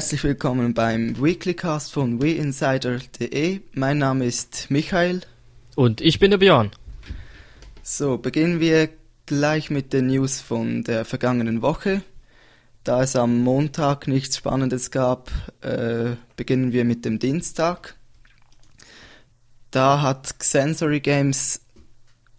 Herzlich willkommen beim Weeklycast von WeInsider.de. Mein Name ist Michael. Und ich bin der Björn. So, beginnen wir gleich mit den News von der vergangenen Woche. Da es am Montag nichts Spannendes gab, äh, beginnen wir mit dem Dienstag. Da hat Sensory Games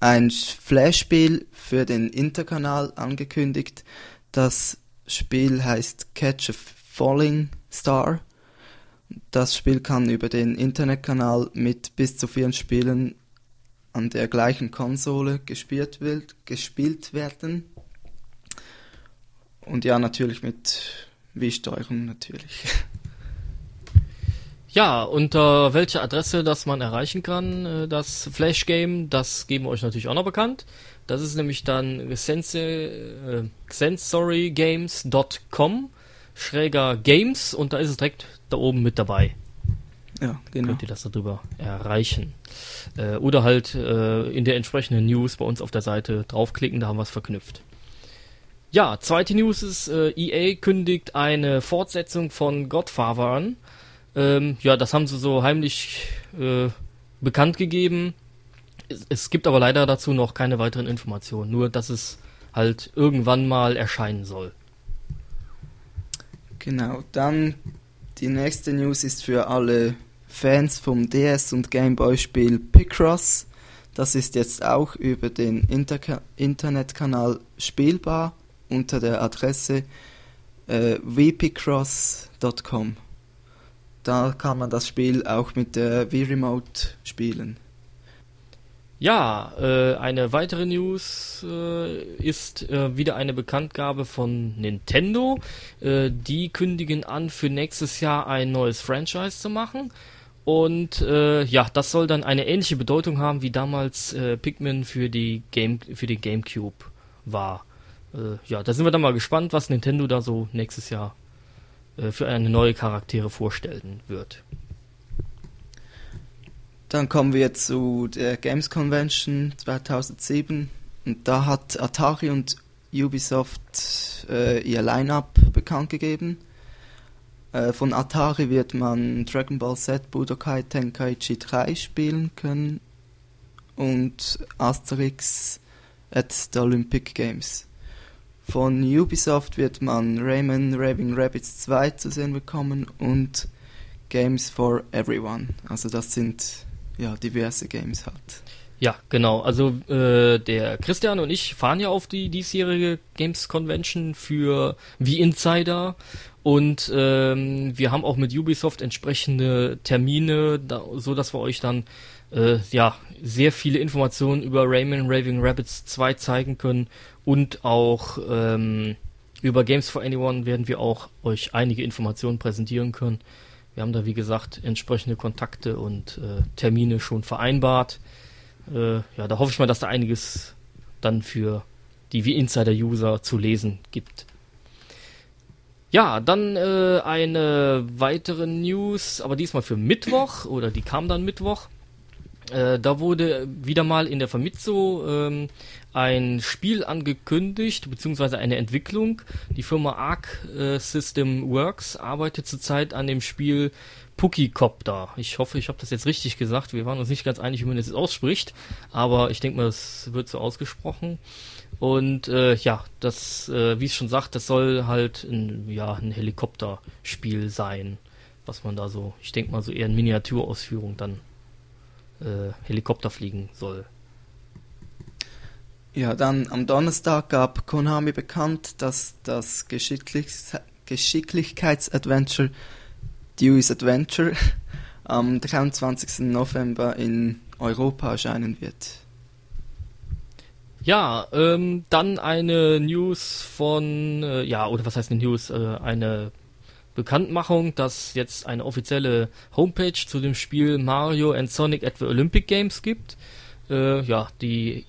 ein Flashspiel für den Interkanal angekündigt. Das Spiel heißt Catch a Falling Star. Das Spiel kann über den Internetkanal mit bis zu vier Spielen an der gleichen Konsole gespielt, wird, gespielt werden. Und ja, natürlich mit Wii-Steuerung natürlich. Ja, unter welcher Adresse das man erreichen kann, äh, das Flash Game, das geben wir euch natürlich auch noch bekannt. Das ist nämlich dann sensorygames.com schräger Games und da ist es direkt da oben mit dabei. Ja, genau. Könnt ihr das darüber erreichen. Äh, oder halt äh, in der entsprechenden News bei uns auf der Seite draufklicken, da haben wir es verknüpft. Ja, zweite News ist, äh, EA kündigt eine Fortsetzung von Godfather an. Ähm, ja, das haben sie so heimlich äh, bekannt gegeben. Es, es, gibt aber leider dazu noch keine weiteren Informationen, nur dass es halt irgendwann mal erscheinen soll. Genau, dann die nächste News ist für alle Fans vom DS und Gameboy Spiel Picross. Das ist jetzt auch über den Inter Internetkanal spielbar unter der Adresse äh, vpicross.com. Da kann man das Spiel auch mit der Wii Remote spielen. Ja, äh, eine weitere News äh, ist äh, wieder eine Bekanntgabe von Nintendo. Äh, die kündigen an, für nächstes Jahr ein neues Franchise zu machen. Und äh, ja, das soll dann eine ähnliche Bedeutung haben, wie damals äh, Pikmin für die Game für den GameCube war. ja, da sind wir dann mal gespannt, was Nintendo da so nächstes Jahr für eine neue Charaktere vorstellen wird. Dann kommen wir zu der Games Convention 2007 und da hat Atari und Ubisoft äh, ihr Line-up bekannt gegeben. Äh, von Atari wird man Dragon Ball Z Budokai Tenkaichi 3 spielen können und Asterix at the Olympic Games. Von Ubisoft wird man Rayman Raving Rabbits 2 zu sehen bekommen und Games for Everyone. Also das sind ja, diverse Games hat. Ja, genau. Also äh, der Christian und ich fahren ja auf die diesjährige Games Convention für wie Insider und ähm, wir haben auch mit Ubisoft entsprechende Termine, da, so dass wir euch dann äh, ja sehr viele Informationen über Rayman Raving Rabbits 2 zeigen können und auch ähm, über Games for Anyone werden wir auch euch einige Informationen präsentieren können. Wir haben da, wie gesagt, entsprechende Kontakte und äh, Termine schon vereinbart. Äh, ja, da hoffe ich mal, dass da einiges dann für die wie Insider-User zu lesen gibt. Ja, dann äh, eine weitere News, aber diesmal für Mittwoch, oder die kam dann Mittwoch. Äh, da wurde wieder mal in der Vermitzo ähm, ein Spiel angekündigt, beziehungsweise eine Entwicklung. Die Firma Arc äh, System Works arbeitet zurzeit an dem Spiel Pukicopter. Ich hoffe, ich habe das jetzt richtig gesagt. Wir waren uns nicht ganz einig, wie man das ausspricht, aber ich denke mal, es wird so ausgesprochen. Und äh, ja, das, äh, wie es schon sagt, das soll halt ein, ja, ein Helikopterspiel sein, was man da so, ich denke mal, so eher in Miniaturausführung dann äh, Helikopter fliegen soll. Ja, dann am Donnerstag gab Konami bekannt, dass das Geschicklichkeits Geschicklichkeitsadventure Dewey's Adventure am 23. November in Europa erscheinen wird. Ja, ähm, dann eine News von, äh, ja, oder was heißt eine News? Äh, eine Bekanntmachung, dass jetzt eine offizielle Homepage zu dem Spiel Mario and Sonic at the Olympic Games gibt. Äh, ja, die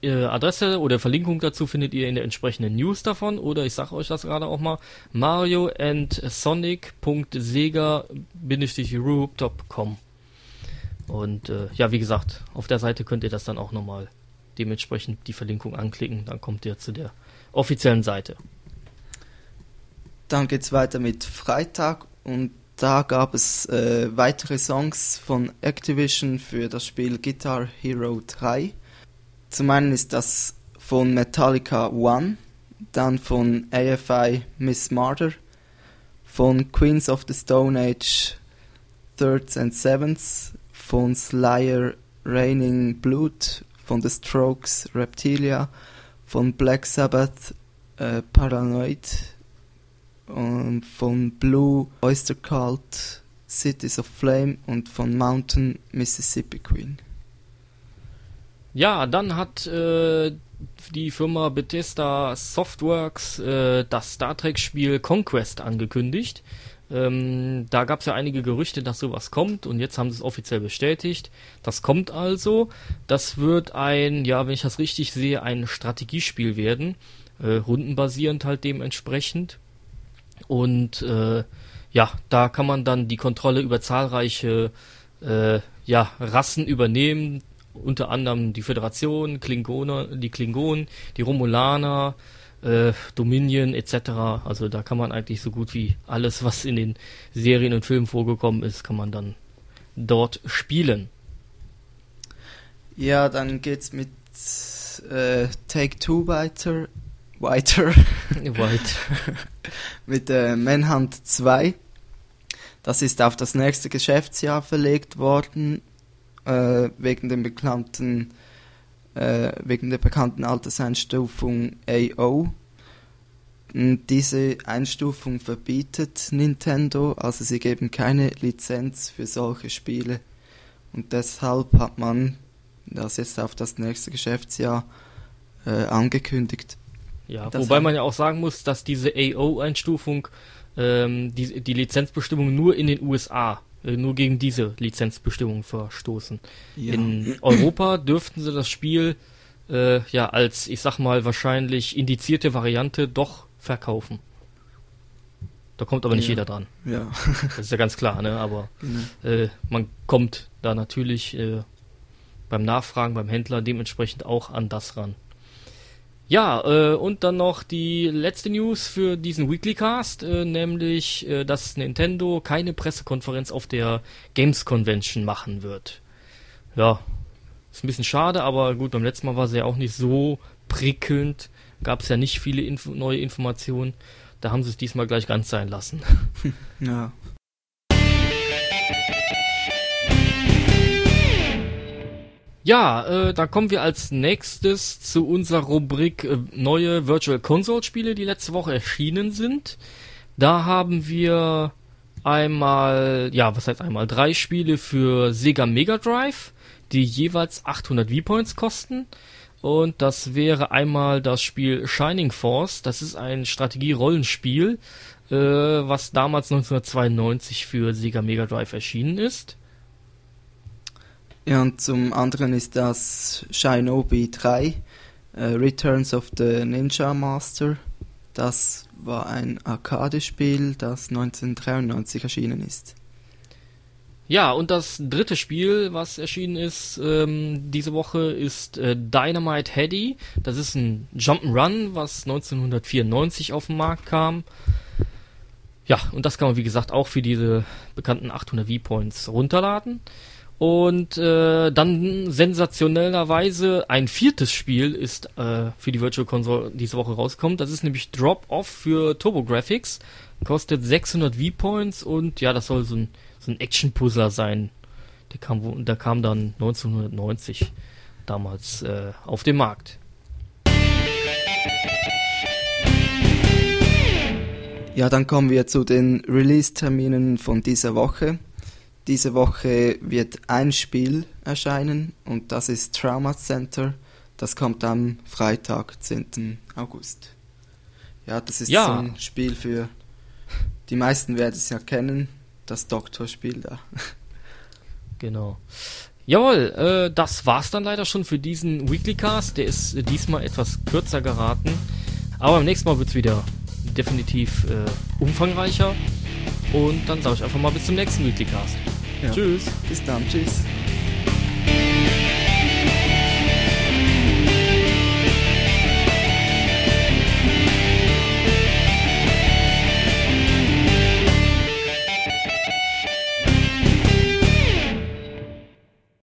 äh, Adresse oder Verlinkung dazu findet ihr in der entsprechenden News davon oder ich sage euch das gerade auch mal Mario and Sonic.sega-europe.com und äh, ja, wie gesagt, auf der Seite könnt ihr das dann auch nochmal dementsprechend die Verlinkung anklicken, dann kommt ihr zu der offiziellen Seite. Dann geht es weiter mit Freitag und da gab es äh, weitere Songs von Activision für das Spiel Guitar Hero 3. Zum einen ist das von Metallica One, dann von AFI Miss Martyr, von Queens of the Stone Age Thirds and Sevenths, von Slayer Raining Blood, von The Strokes Reptilia, von Black Sabbath äh, Paranoid, und von Blue Oyster Cult Cities of Flame und von Mountain Mississippi Queen. Ja, dann hat äh, die Firma Bethesda Softworks äh, das Star Trek-Spiel Conquest angekündigt. Ähm, da gab es ja einige Gerüchte, dass sowas kommt und jetzt haben sie es offiziell bestätigt. Das kommt also. Das wird ein, ja, wenn ich das richtig sehe, ein Strategiespiel werden. Äh, rundenbasierend halt dementsprechend. Und äh, ja, da kann man dann die Kontrolle über zahlreiche äh, ja, Rassen übernehmen, unter anderem die Föderation, Klingoner, die Klingonen, die Romulaner, äh, Dominion etc. Also da kann man eigentlich so gut wie alles, was in den Serien und Filmen vorgekommen ist, kann man dann dort spielen. Ja, dann geht's mit äh, Take Two weiter. Weiter. weiter. mit äh, Manhunt 2. Das ist auf das nächste Geschäftsjahr verlegt worden äh, wegen dem bekannten äh, wegen der bekannten Alterseinstufung AO. Und diese Einstufung verbietet Nintendo, also sie geben keine Lizenz für solche Spiele. Und deshalb hat man das jetzt auf das nächste Geschäftsjahr äh, angekündigt. Ja, das wobei man ja auch sagen muss, dass diese AO-Einstufung ähm, die, die Lizenzbestimmungen nur in den USA äh, nur gegen diese Lizenzbestimmung verstoßen. Ja. In Europa dürften sie das Spiel äh, ja als, ich sag mal, wahrscheinlich indizierte Variante doch verkaufen. Da kommt aber nicht ja. jeder dran. Ja. das ist ja ganz klar, ne? Aber genau. äh, man kommt da natürlich äh, beim Nachfragen beim Händler dementsprechend auch an das ran. Ja, äh, und dann noch die letzte News für diesen Weekly Cast, äh, nämlich, äh, dass Nintendo keine Pressekonferenz auf der Games Convention machen wird. Ja, ist ein bisschen schade, aber gut, beim letzten Mal war sie ja auch nicht so prickelnd. Gab es ja nicht viele Info neue Informationen. Da haben sie es diesmal gleich ganz sein lassen. Ja. Ja, äh, da kommen wir als nächstes zu unserer Rubrik äh, neue Virtual Console Spiele, die letzte Woche erschienen sind. Da haben wir einmal, ja, was heißt einmal, drei Spiele für Sega Mega Drive, die jeweils 800 V-Points kosten. Und das wäre einmal das Spiel Shining Force. Das ist ein Strategie-Rollenspiel, äh, was damals 1992 für Sega Mega Drive erschienen ist. Ja, und zum anderen ist das Shinobi 3, äh, Returns of the Ninja Master. Das war ein Arcade-Spiel, das 1993 erschienen ist. Ja, und das dritte Spiel, was erschienen ist ähm, diese Woche, ist äh, Dynamite Heady. Das ist ein Jump'n'Run, was 1994 auf den Markt kam. Ja, und das kann man wie gesagt auch für diese bekannten 800 V-Points runterladen. Und äh, dann sensationellerweise ein viertes Spiel ist äh, für die Virtual Console diese Woche rauskommt. Das ist nämlich Drop Off für TurboGrafx. Kostet 600 V-Points und ja, das soll so ein, so ein Action-Puzzler sein. Der kam, der kam dann 1990 damals äh, auf den Markt. Ja, dann kommen wir zu den Release-Terminen von dieser Woche. Diese Woche wird ein Spiel erscheinen und das ist Trauma Center. Das kommt am Freitag, 10. August. Ja, das ist ja. so ein Spiel für die meisten werden es ja kennen, das Doktorspiel da. Genau. Jawohl, äh, das war's dann leider schon für diesen Weekly Cast. Der ist äh, diesmal etwas kürzer geraten. Aber beim nächsten Mal wird's wieder definitiv äh, umfangreicher. Und dann sage ich einfach mal bis zum nächsten Weekly Cast. Ja. Tschüss. Bis dann. Tschüss.